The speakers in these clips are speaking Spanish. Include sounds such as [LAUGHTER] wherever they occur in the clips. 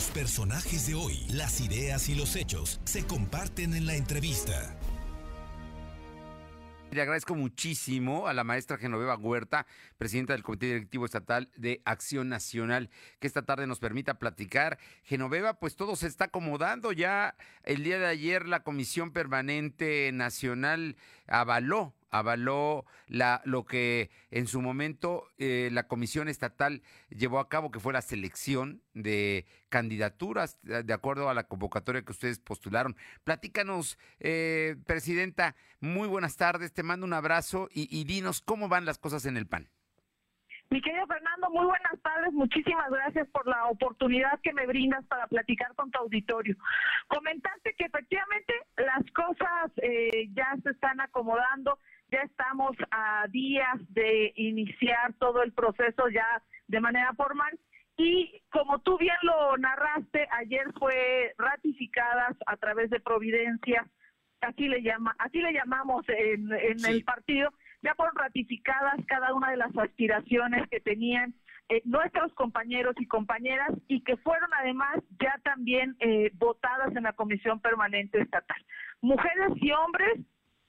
Los personajes de hoy, las ideas y los hechos se comparten en la entrevista. Le agradezco muchísimo a la maestra Genoveva Huerta, presidenta del Comité Directivo Estatal de Acción Nacional, que esta tarde nos permita platicar. Genoveva, pues todo se está acomodando ya. El día de ayer la Comisión Permanente Nacional avaló avaló la, lo que en su momento eh, la Comisión Estatal llevó a cabo, que fue la selección de candidaturas de acuerdo a la convocatoria que ustedes postularon. Platícanos, eh, Presidenta, muy buenas tardes, te mando un abrazo y, y dinos cómo van las cosas en el PAN. Mi querido Fernando, muy buenas tardes. Muchísimas gracias por la oportunidad que me brindas para platicar con tu auditorio. Comentarte que efectivamente las cosas eh, ya se están acomodando, ya estamos a días de iniciar todo el proceso ya de manera formal. Y como tú bien lo narraste, ayer fue ratificadas a través de Providencia, así le llama, así le llamamos en, en el partido, ya fueron ratificadas cada una de las aspiraciones que tenían eh, nuestros compañeros y compañeras y que fueron además ya también eh, votadas en la Comisión Permanente Estatal. Mujeres y hombres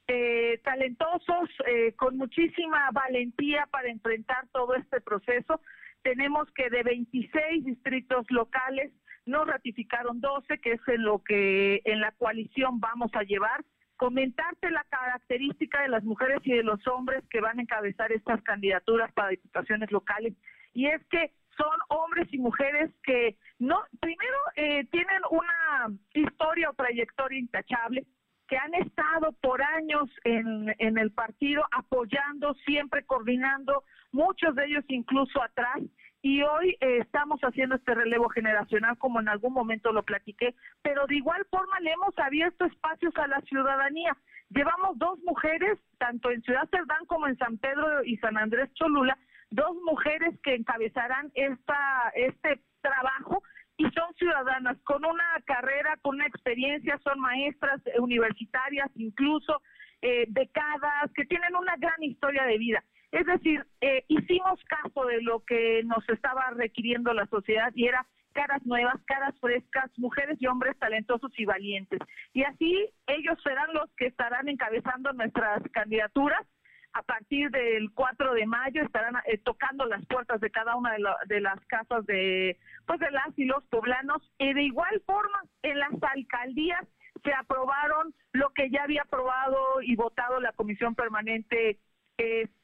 eh, talentosos, con muchísima valentía para enfrentar todo este proceso. Tenemos que de 26 distritos locales nos ratificaron 12, que es en lo que en la coalición vamos a llevar comentarte la característica de las mujeres y de los hombres que van a encabezar estas candidaturas para diputaciones locales. Y es que son hombres y mujeres que no, primero eh, tienen una historia o trayectoria intachable, que han estado por años en, en el partido apoyando, siempre coordinando, muchos de ellos incluso atrás, y hoy eh, estamos haciendo este relevo generacional como en algún momento lo platiqué, pero de igual forma le hemos abierto espacios a la ciudadanía. Llevamos dos mujeres, tanto en Ciudad Cerdán como en San Pedro y San Andrés Cholula, dos mujeres que encabezarán esta este trabajo y son ciudadanas con una carrera, con una experiencia, son maestras universitarias, incluso eh, becadas, que tienen una gran historia de vida. Es decir, eh, hicimos caso de lo que nos estaba requiriendo la sociedad y era caras nuevas, caras frescas, mujeres y hombres talentosos y valientes. Y así ellos serán los que estarán encabezando nuestras candidaturas. A partir del 4 de mayo estarán eh, tocando las puertas de cada una de, de, las casas de, pues de las y los poblanos. Y de igual forma, en las alcaldías se aprobaron lo que ya había aprobado y votado la Comisión Permanente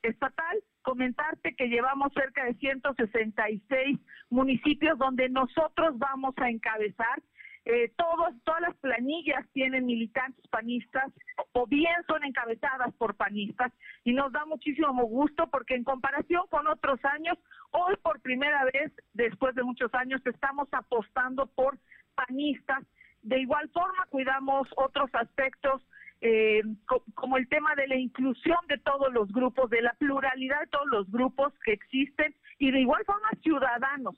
estatal. Comentarte que llevamos cerca de 166 municipios donde nosotros vamos a encabezar. Eh, todos, todas las planillas tienen militantes panistas o bien son encabezadas por panistas y nos da muchísimo gusto porque en comparación con otros años, hoy por primera vez, después de muchos años, estamos apostando por panistas. De igual forma, cuidamos otros aspectos eh, como el tema de la inclusión de todos los grupos, de la pluralidad de todos los grupos que existen y de igual forma ciudadanos.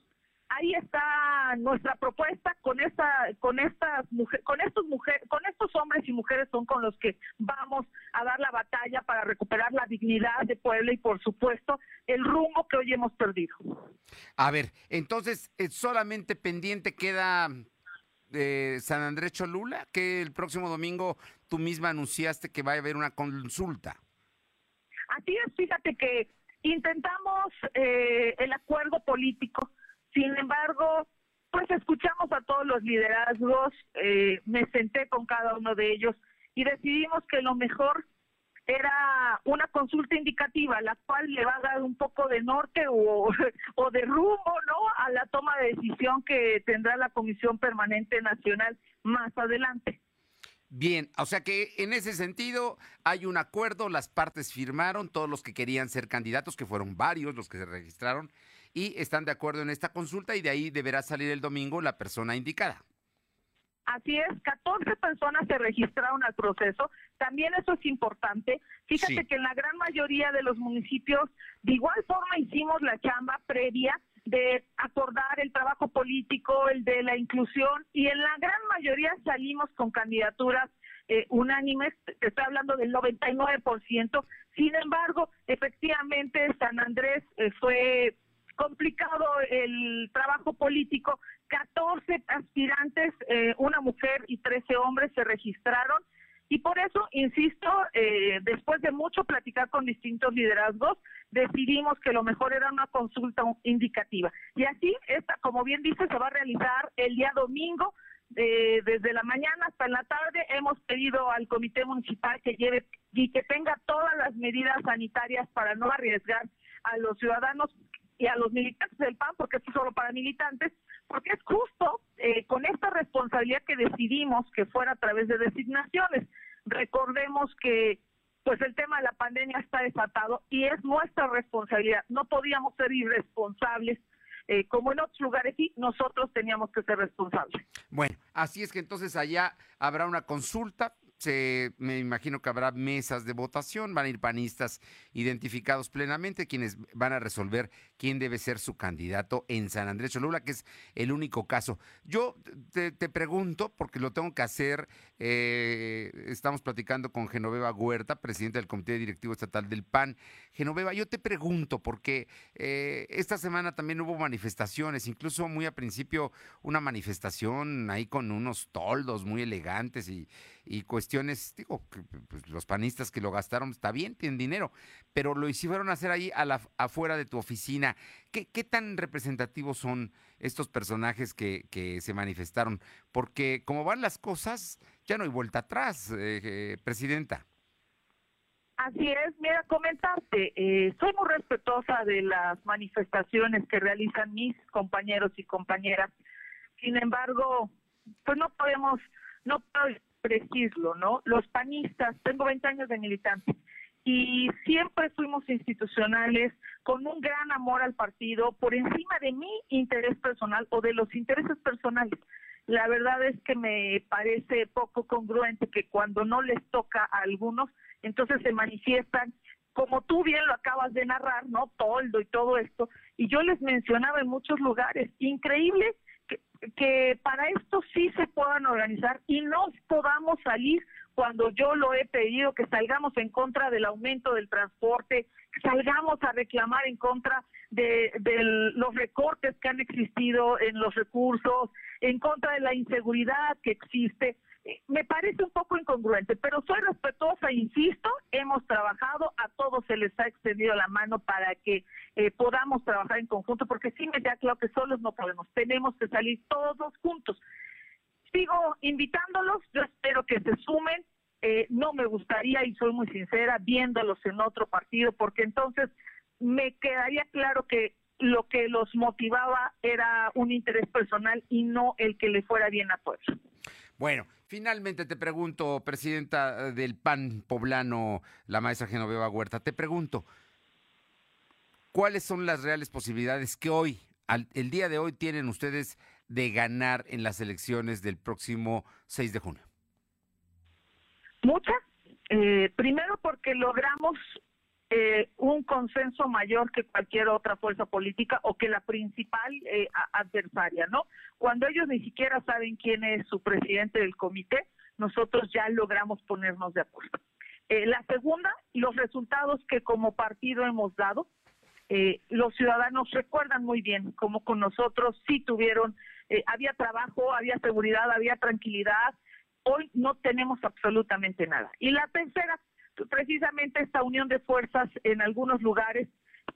Ahí está nuestra propuesta con esta, con estas mujeres, con estos mujeres, con estos hombres y mujeres son con los que vamos a dar la batalla para recuperar la dignidad de Puebla y por supuesto el rumbo que hoy hemos perdido. A ver, entonces eh, solamente pendiente queda de San Andrés Cholula, que el próximo domingo tú misma anunciaste que va a haber una consulta. Así es, fíjate que intentamos eh, el acuerdo político, sin embargo, pues escuchamos a todos los liderazgos, eh, me senté con cada uno de ellos y decidimos que lo mejor era una consulta indicativa, la cual le va a dar un poco de norte o, [LAUGHS] o de rumbo, ¿no? A la toma de decisión que tendrá la Comisión Permanente Nacional más adelante. Bien, o sea que en ese sentido hay un acuerdo, las partes firmaron, todos los que querían ser candidatos, que fueron varios los que se registraron, y están de acuerdo en esta consulta y de ahí deberá salir el domingo la persona indicada. Así es, 14 personas se registraron al proceso. También eso es importante. Fíjate que en la gran mayoría de los municipios, de igual forma hicimos la chamba previa de acordar el trabajo político, el de la inclusión, y en la gran mayoría salimos con candidaturas eh, unánimes, estoy hablando del 99%. Sin embargo, efectivamente, San Andrés eh, fue complicado el trabajo político, 14 eh, una mujer y 13 hombres se registraron y por eso, insisto, eh, después de mucho platicar con distintos liderazgos, decidimos que lo mejor era una consulta indicativa. Y así, esta, como bien dice, se va a realizar el día domingo. Eh, desde la mañana hasta la tarde hemos pedido al comité municipal que lleve y que tenga todas las medidas sanitarias para no arriesgar a los ciudadanos y a los militantes del PAN, porque es solo para militantes, porque es justo eh, con esta responsabilidad que decidimos que fuera a través de designaciones. Recordemos que pues el tema de la pandemia está desatado y es nuestra responsabilidad. No podíamos ser irresponsables eh, como en otros lugares y nosotros teníamos que ser responsables. Bueno, así es que entonces allá habrá una consulta me imagino que habrá mesas de votación, van a ir panistas identificados plenamente, quienes van a resolver quién debe ser su candidato en San Andrés Cholula, que es el único caso. Yo te, pregunto, porque lo tengo que hacer, eh, estamos platicando con Genoveva Huerta, presidenta del Comité Directivo Estatal del PAN. Genoveva, yo te pregunto, porque eh, esta semana también hubo manifestaciones, incluso muy a principio una manifestación ahí con unos toldos muy elegantes y y cuestiones, digo, pues, los panistas que lo gastaron, está bien, tienen dinero, pero lo hicieron hacer ahí a la, afuera de tu oficina. ¿Qué, ¿Qué, tan representativos son estos personajes que, que, se manifestaron? Porque como van las cosas, ya no hay vuelta atrás, eh, eh, Presidenta. Así es, mira, comentarte, eh, soy muy respetuosa de las manifestaciones que realizan mis compañeros y compañeras. Sin embargo, pues no podemos, no preciso, ¿no? Los panistas, tengo 20 años de militante y siempre fuimos institucionales con un gran amor al partido por encima de mi interés personal o de los intereses personales. La verdad es que me parece poco congruente que cuando no les toca a algunos, entonces se manifiestan, como tú bien lo acabas de narrar, ¿no? Toldo y todo esto. Y yo les mencionaba en muchos lugares, increíble que, para esto sí se puedan organizar y no podamos salir cuando yo lo he pedido, que salgamos en contra del aumento del transporte, que salgamos a reclamar en contra de, de, los recortes que han existido en los recursos, en contra de la inseguridad que existe. Eh, me parece un poco incongruente, pero soy respetuosa, insisto, hemos trabajado, a todos se les ha extendido la mano para que eh, podamos trabajar en conjunto, porque sí me da claro que solos no podemos, tenemos que salir todos juntos. Sigo invitándolos, yo espero que se sumen, eh, no me gustaría, y soy muy sincera, viéndolos en otro partido, porque entonces me quedaría claro que lo que los motivaba era un interés personal y no el que le fuera bien a todos. Bueno, finalmente te pregunto, presidenta del PAN poblano, la maestra Genoveva Huerta, te pregunto, ¿cuáles son las reales posibilidades que hoy, el día de hoy, tienen ustedes de ganar en las elecciones del próximo 6 de junio? Muchas. Eh, primero porque logramos eh, un consenso mayor que cualquier otra fuerza política o que la principal eh, adversaria, ¿no? Cuando ellos ni siquiera saben quién es su presidente del comité, nosotros ya logramos ponernos de acuerdo. Eh, la segunda, los resultados que como partido hemos dado, los ciudadanos recuerdan muy bien cómo con nosotros sí tuvieron, había trabajo, había seguridad, había tranquilidad. Hoy no tenemos absolutamente nada. Y la tercera, precisamente esta unión de fuerzas en algunos lugares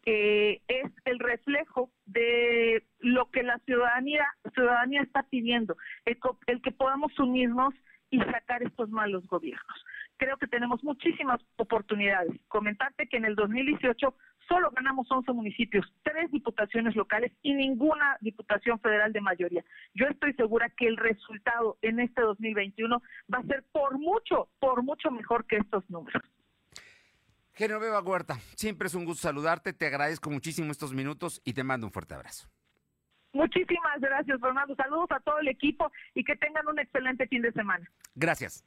es el reflejo de lo que la ciudadanía ciudadanía está pidiendo, el, el, que podamos unirnos y sacar estos malos gobiernos. Creo que tenemos muchísimas oportunidades. Comentarte que en el 2018 solo ganamos 11 municipios, tres diputaciones locales y ninguna diputación federal de mayoría. Yo estoy segura que el resultado en este 2021 va a ser por mucho, por mucho mejor que estos números. Genoveva Huerta, siempre es un gusto saludarte, te agradezco muchísimo estos minutos y te mando un fuerte abrazo. Muchísimas gracias, Fernando. Saludos a todo el equipo y que tengan un excelente fin de semana. Gracias.